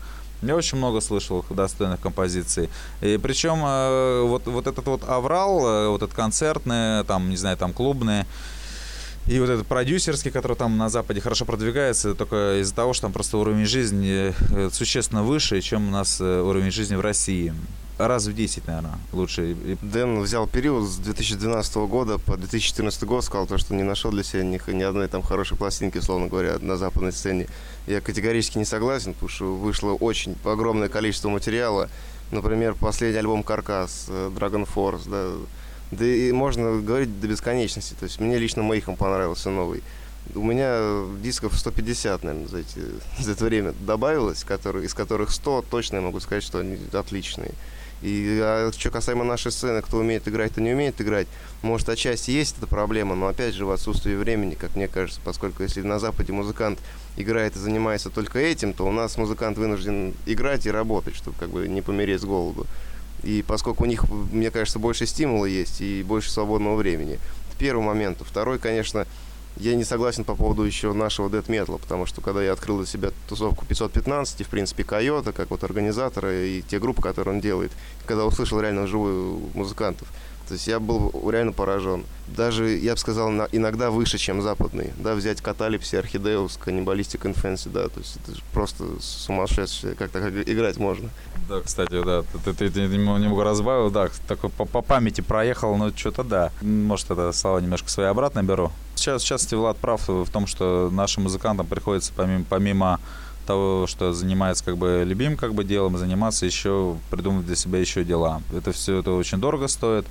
я очень много слышал достойных композиций. И причем э, вот, вот этот вот аврал, вот этот концертный, там, не знаю, там клубный, и вот этот продюсерский, который там на Западе хорошо продвигается, только из-за того, что там просто уровень жизни э, существенно выше, чем у нас э, уровень жизни в России. Раз в 10, наверное, лучше. Дэн взял период с 2012 года по 2014 год, сказал то, что не нашел для себя ни, ни одной там хорошей пластинки, условно говоря, на западной сцене. Я категорически не согласен, потому что вышло очень огромное количество материала. Например, последний альбом «Каркас», э, «Dragon Force», да, да и можно говорить до бесконечности. То есть мне лично Мейхам понравился новый. У меня дисков 150, наверное, за, эти, за это время добавилось, которые, из которых 100 точно я могу сказать, что они отличные. И а, что касаемо нашей сцены, кто умеет играть, кто не умеет играть, может, отчасти есть эта проблема, но опять же в отсутствии времени, как мне кажется, поскольку если на Западе музыкант играет и занимается только этим, то у нас музыкант вынужден играть и работать, чтобы как бы не помереть с голоду. И поскольку у них, мне кажется, больше стимула есть и больше свободного времени. Первый момент. Второй, конечно, я не согласен по поводу еще нашего Dead Metal, потому что когда я открыл для себя тусовку 515, и, в принципе, Койота, как вот организатора, и те группы, которые он делает, когда услышал реально живую музыкантов, то есть я был реально поражен. Даже, я бы сказал, иногда выше, чем западные. Да, взять Каталипси, Орхидеус, Каннибалистик Инфенси, да, то есть это просто сумасшедшее, как так играть можно. Да, кстати, да, ты, ты, ты немного разбавил, да, такой по, по памяти проехал, но что-то да. Может, это слова немножко свои обратно беру. Сейчас, сейчас Влад прав в том, что нашим музыкантам приходится помимо, помимо того, что занимается как бы любимым как бы делом, заниматься еще, придумать для себя еще дела. Это все это очень дорого стоит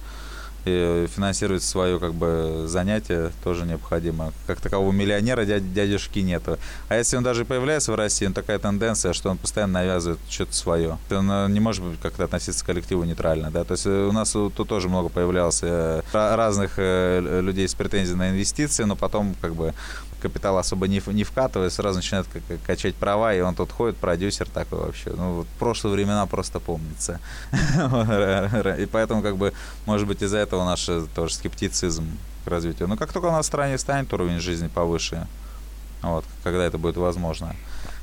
и финансировать свое как бы занятие тоже необходимо. Как такового миллионера дяд, дядюшки нету. А если он даже появляется в России, он такая тенденция, что он постоянно навязывает что-то свое. Он э, не может как-то относиться к коллективу нейтрально. Да? То есть э, у нас тут тоже много появлялось э, разных людей с претензией на инвестиции, но потом как бы капитал особо не, не вкатывает, сразу начинает качать права, и он тут ходит, продюсер такой вообще. Ну, вот прошлые времена просто помнится. И поэтому, как бы, может быть, из-за этого наш э, тоже скептицизм к развитию. Но как только у нас в стране станет уровень жизни повыше, вот, когда это будет возможно,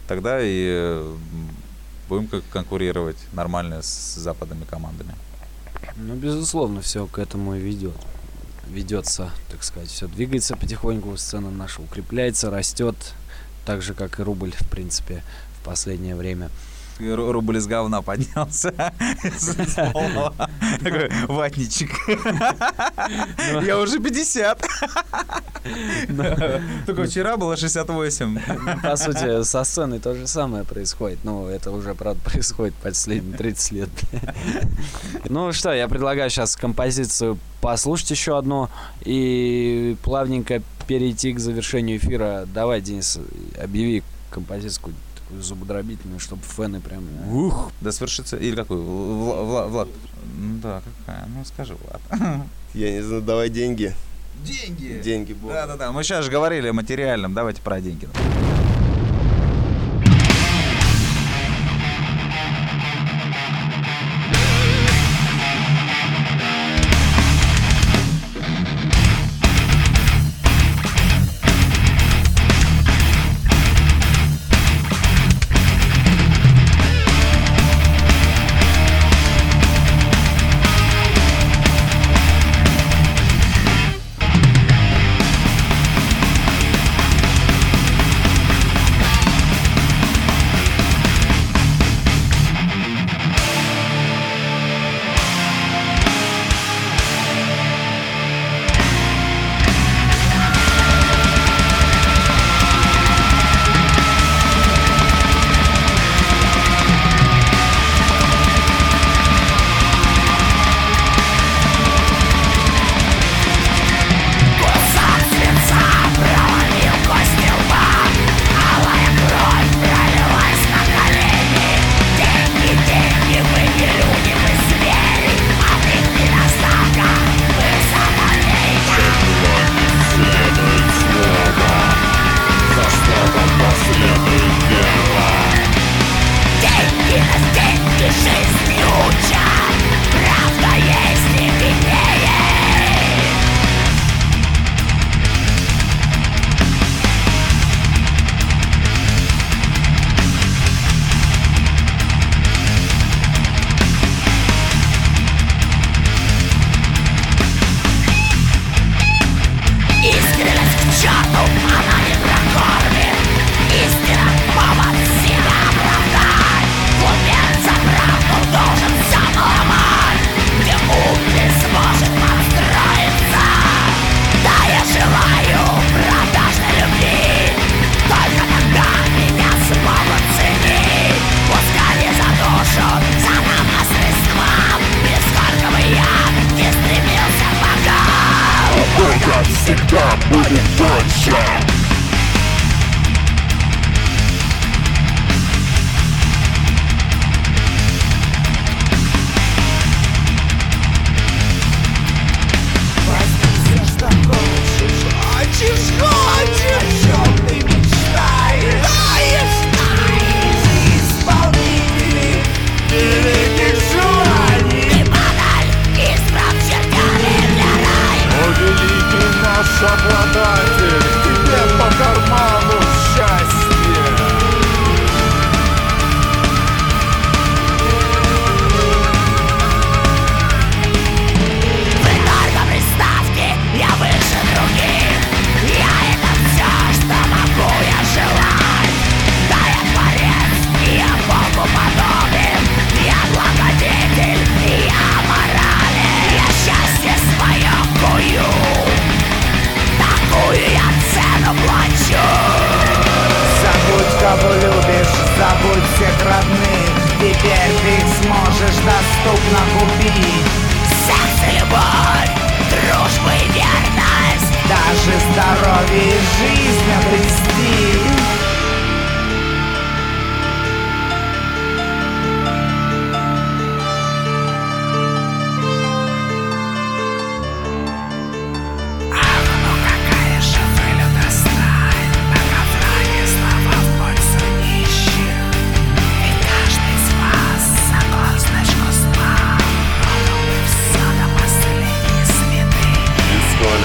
тогда и э, будем конкурировать нормально с западными командами. Ну, безусловно, все к этому и ведет ведется, так сказать, все двигается потихоньку, сцена наша укрепляется, растет, так же, как и рубль, в принципе, в последнее время рубль из говна поднялся. Такой ватничек. Ну. Я уже 50. Ну. Только вчера было 68. Ну, по сути, со сценой то же самое происходит. Ну, это уже, правда, происходит последние 30 лет. Ну что, я предлагаю сейчас композицию послушать еще одну и плавненько перейти к завершению эфира. Давай, Денис, объяви композицию такую зубодробительную, чтобы фены прям... Ух! Да свершится... Или какой? Влад? Влад. Ну да, какая? Ну скажи, Влад. Я не знаю, давай деньги. Деньги? Деньги, Да-да-да, мы сейчас же говорили о материальном, давайте про деньги.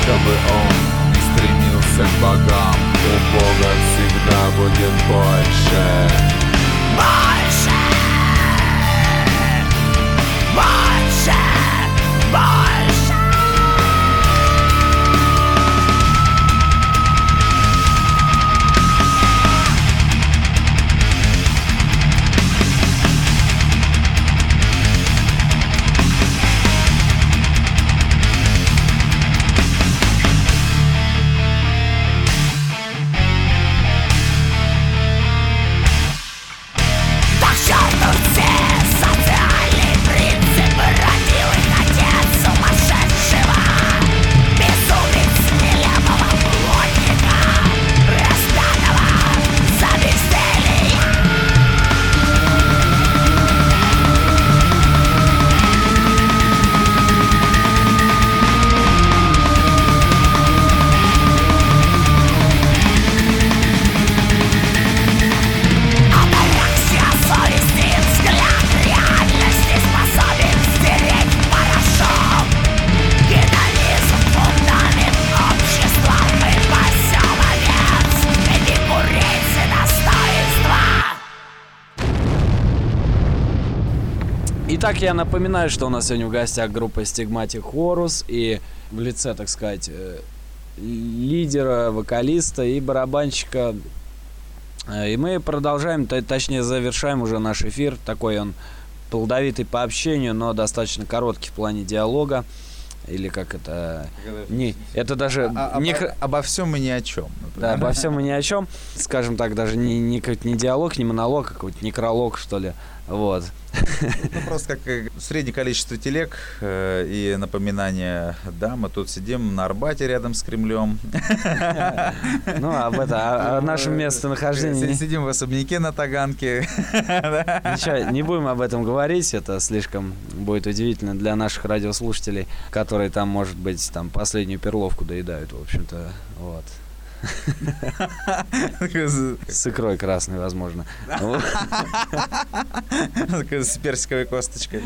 чтобы он не стремился к богам У Бога всегда будет больше Больше! Больше! Больше! Итак, я напоминаю, что у нас сегодня в гостях группа Stigmatic Horus и в лице, так сказать, э, лидера, вокалиста и барабанщика. Э, и мы продолжаем, точнее завершаем уже наш эфир. Такой он плодовитый по общению, но достаточно короткий в плане диалога. Или как это... Не, это даже... А, не... обо, обо всем и ни о чем. Например. Да, обо всем и ни о чем. Скажем так, даже не, не, не диалог, не монолог, а какой-то некролог, что ли. Вот. Ну, просто как э, среднее количество телег э, и напоминание, да, мы тут сидим на Арбате рядом с Кремлем. Ну, об это, о, о нашем местонахождении. Сидим в особняке на Таганке. Ничего, не будем об этом говорить, это слишком будет удивительно для наших радиослушателей, которые там, может быть, там последнюю перловку доедают, в общем-то, вот. С икрой красной, возможно. С персиковой косточкой.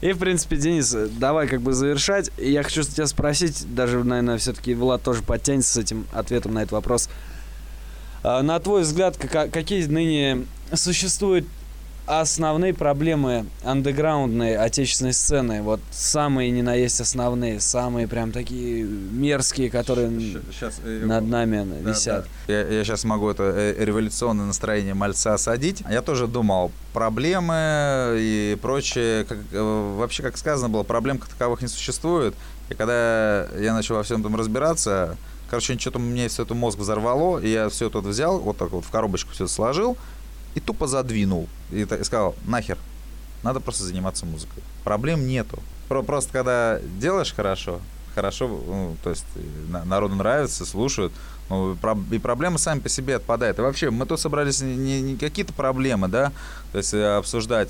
И, в принципе, Денис, давай как бы завершать. Я хочу тебя спросить, даже, наверное, все-таки Влад тоже подтянется с этим ответом на этот вопрос. А, На твой взгляд, какие ныне существуют основные проблемы андеграундной отечественной сцены? Вот самые не на есть основные, самые прям такие мерзкие, которые Сейчас над нами висят. Я, сейчас могу это э, революционное настроение мальца осадить. Я тоже думал, проблемы и прочее. Как, э, вообще, как сказано было, проблем как таковых не существует. И когда я начал во всем этом разбираться, короче, что-то мне все это мозг взорвало, и я все это взял, вот так вот в коробочку все сложил, и тупо задвинул. И, сказал, нахер, надо просто заниматься музыкой. Проблем нету. Про- Просто когда делаешь хорошо, хорошо, ну, то есть э, на- народу нравится, слушают, ну, и про- и проблемы сами по себе отпадают. И вообще, мы тут собрались не, не- какие-то проблемы, да, то есть э, обсуждать.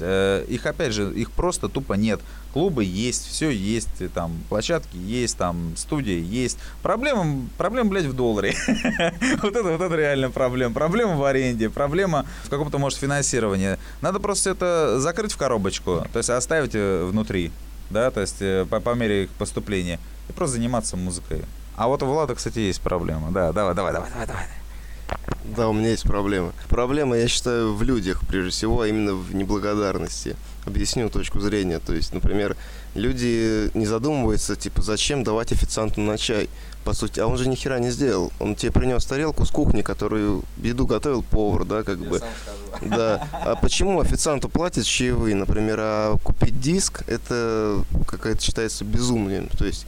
Их, опять же, их просто тупо нет. Клубы есть, все есть, там площадки есть, там студии есть. Проблема, проблема, блядь, в долларе. Вот это, вот это реально проблема. Проблема в аренде, проблема в каком-то, может, финансировании. Надо просто это закрыть в коробочку, то есть оставить э, внутри, да, то есть э, по, по мере их поступления, и просто заниматься музыкой. А вот у Влада, кстати, есть проблема. Да, давай, давай, давай, давай, давай. Да, у меня есть проблема. Проблема, я считаю, в людях, прежде всего, а именно в неблагодарности. Объясню точку зрения. То есть, например, люди не задумываются, типа, зачем давать официанту на чай? По сути, а он же ни хера не сделал. Он тебе принес тарелку с кухни, которую еду готовил повар, да, как бы. Да. А почему официанту платят чаевые, например, а купить диск, это какая-то считается безумием. То есть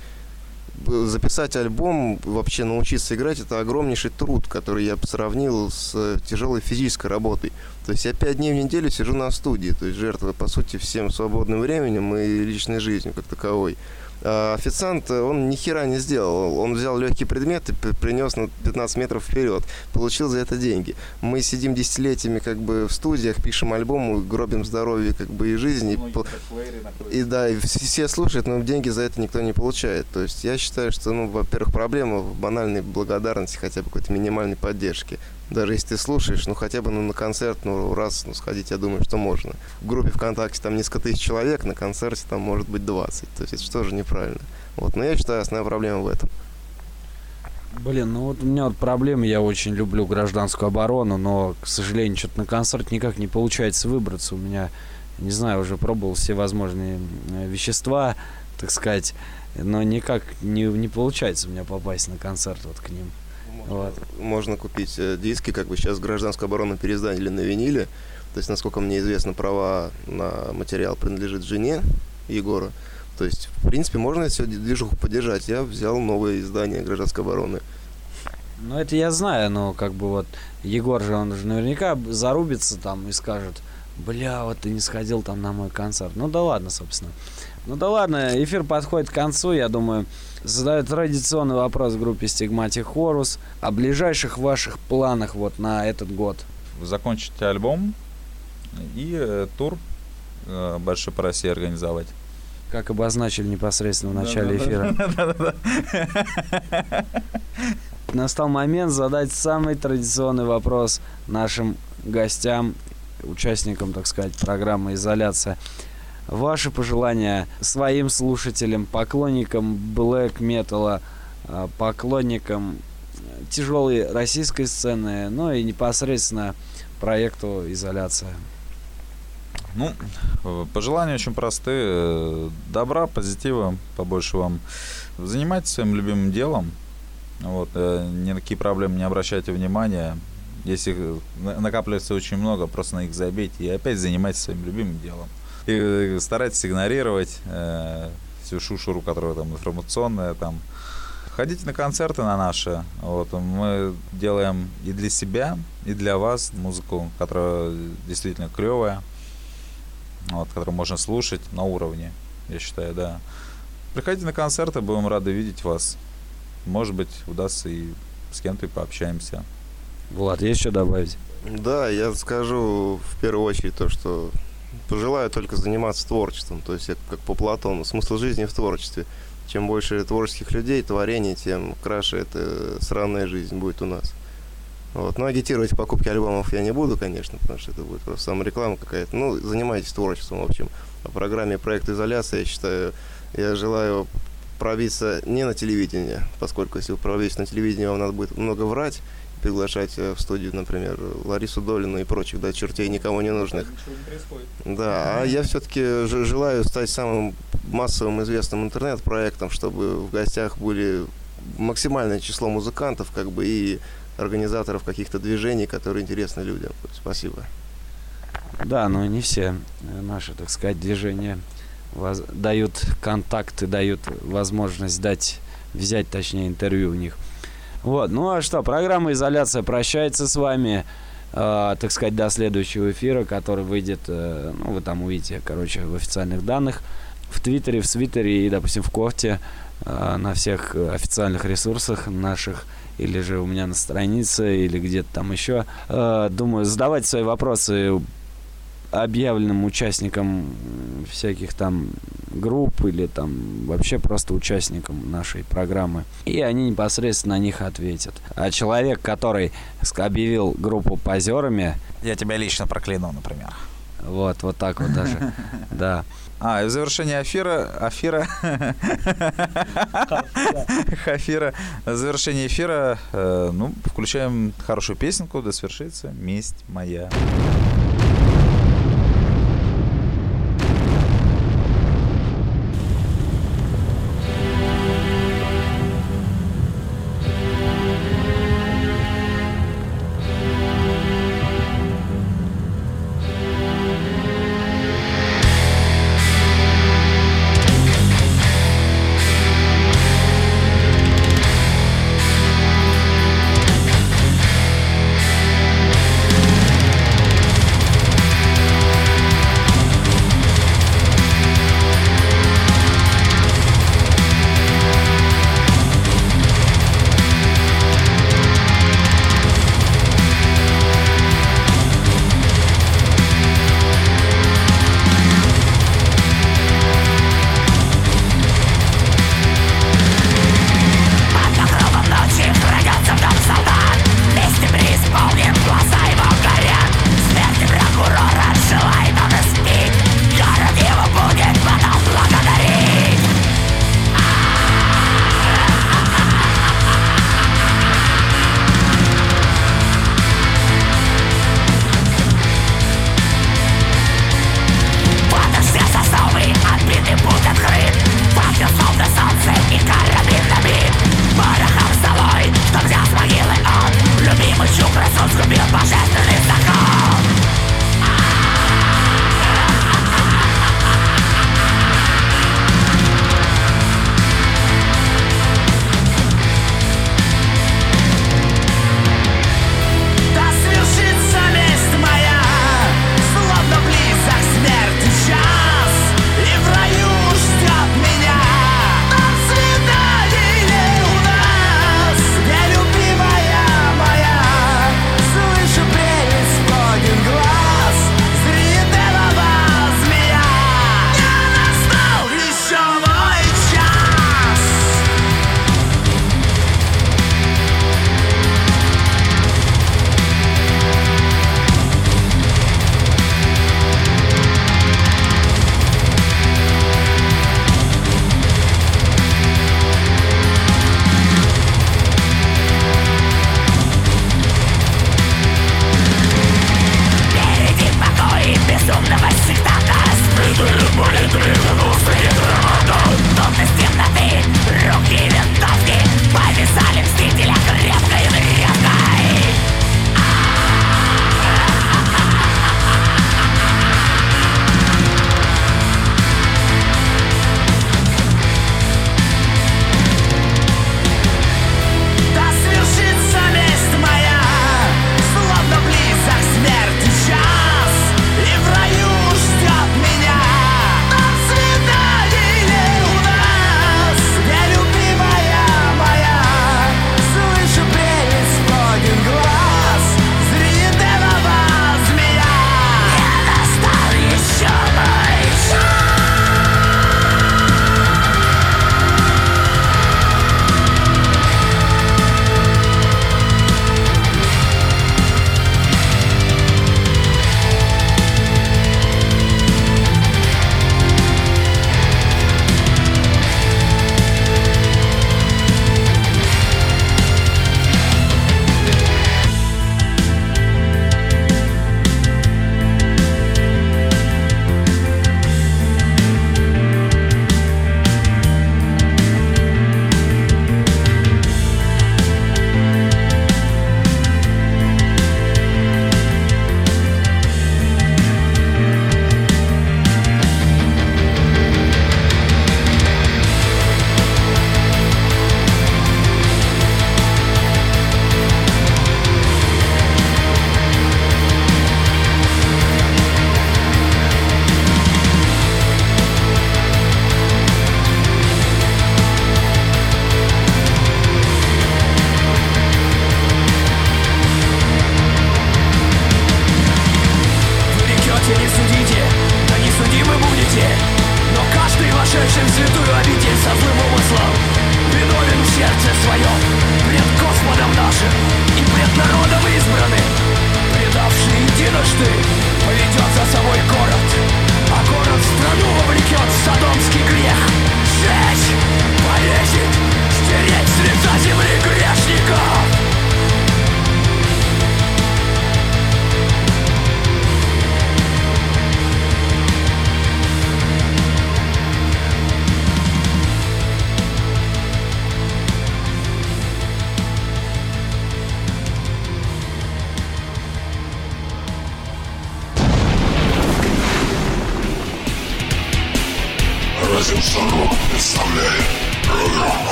записать альбом, вообще научиться играть, это огромнейший труд, который я сравнил с э, тяжелой физической работой. То есть я пять дней в неделю сижу на студии, то есть жертва, по сути, всем свободным временем и личной жизнью как таковой. А официант, он ни хера не сделал. Он взял легкий предмет и принес на 15 метров вперед. Получил за это деньги. Мы сидим десятилетиями как бы в студиях, пишем альбом, гробим здоровье как бы и жизнь. И, и да, и вс- все слушают, но деньги за это никто не получает. То есть я считаю, что, ну, во-первых, проблема в банальной благодарности, хотя бы какой-то минимальной поддержки. Даже если ты слушаешь, ну хотя бы ну, на концерт, ну раз ну, сходить, я думаю, что можно. В группе ВКонтакте там несколько тысяч человек, на концерте там может быть 20. То есть это что же неправильно. Вот, но я считаю, основная проблема в этом. Блин, ну вот у меня вот проблема, я очень люблю гражданскую оборону, но, к сожалению, что-то на концерт никак не получается выбраться. У меня, не знаю, уже пробовал все возможные э, вещества, так сказать, но никак не, не получается у меня попасть на концерт вот к ним. Вот. Можно купить э, диски, как бы сейчас гражданскую оборону переиздали на виниле. То есть, насколько мне известно, права на материал принадлежит жене Егора. То есть, в принципе, можно все движуху поддержать. Я взял новое издание гражданской обороны. Ну, это я знаю, но как бы вот Егор же, он же наверняка зарубится там и скажет, бля, вот ты не сходил там на мой концерт. Ну да ладно, собственно. Ну да ладно, эфир подходит к концу, я думаю. Задаю традиционный вопрос в группе Стигматик Хорус о ближайших ваших планах вот на этот год. Закончить альбом и э, тур э, большой по России организовать. Как обозначили непосредственно в начале эфира. Настал момент задать самый традиционный вопрос нашим гостям, участникам, так сказать, программы «Изоляция». Ваши пожелания своим слушателям, поклонникам блэк металла, поклонникам тяжелой российской сцены, ну и непосредственно проекту «Изоляция». Ну, пожелания очень простые. Добра, позитива, побольше вам. Занимайтесь своим любимым делом. Вот, э, ни на какие проблемы не обращайте внимания. Если накапливается очень много, просто на них забейте и опять занимайтесь своим любимым делом. И э, старайтесь игнорировать э, всю шушуру, которая там информационная, там. Ходите на концерты на наши. Вот, мы делаем и для себя, и для вас музыку, которая действительно клевая вот, который можно слушать на уровне, я считаю, да. Приходите на концерты, будем рады видеть вас. Может быть, удастся и с кем-то и пообщаемся. Влад, есть что добавить? Да, я скажу в первую очередь то, что пожелаю только заниматься творчеством. То есть, я как по Платону, смысл жизни в творчестве. Чем больше творческих людей, творений, тем краше эта сраная жизнь будет у нас. Вот. Но агитировать в покупке альбомов я не буду, конечно, потому что это будет просто самореклама какая-то. Ну, занимайтесь творчеством, в общем. О программе «Проект изоляция», я считаю, я желаю пробиться не на телевидение, поскольку если вы пробьетесь на телевидение, вам надо будет много врать, приглашать э, в студию, например, Ларису Долину и прочих, да, чертей никому не нужных. Да, а я все-таки желаю стать самым массовым известным интернет-проектом, чтобы в гостях были максимальное число музыкантов, как бы, и организаторов каких-то движений, которые интересны людям. Спасибо. Да, но не все наши, так сказать, движения воз... дают контакты, дают возможность дать, взять, точнее, интервью у них. Вот, ну а что, программа «Изоляция» прощается с вами, э, так сказать, до следующего эфира, который выйдет, э, ну, вы там увидите, короче, в официальных данных, в Твиттере, в Свитере и, допустим, в Кофте, э, на всех официальных ресурсах наших, или же у меня на странице, или где-то там еще. Э, думаю, задавайте свои вопросы объявленным участникам всяких там групп или там вообще просто участникам нашей программы. И они непосредственно на них ответят. А человек, который объявил группу позерами... Я тебя лично прокляну, например. Вот, вот так вот даже, да. А, и в завершение эфира, эфира, эфира, в завершение эфира, э, ну, включаем хорошую песенку, да свершится месть моя.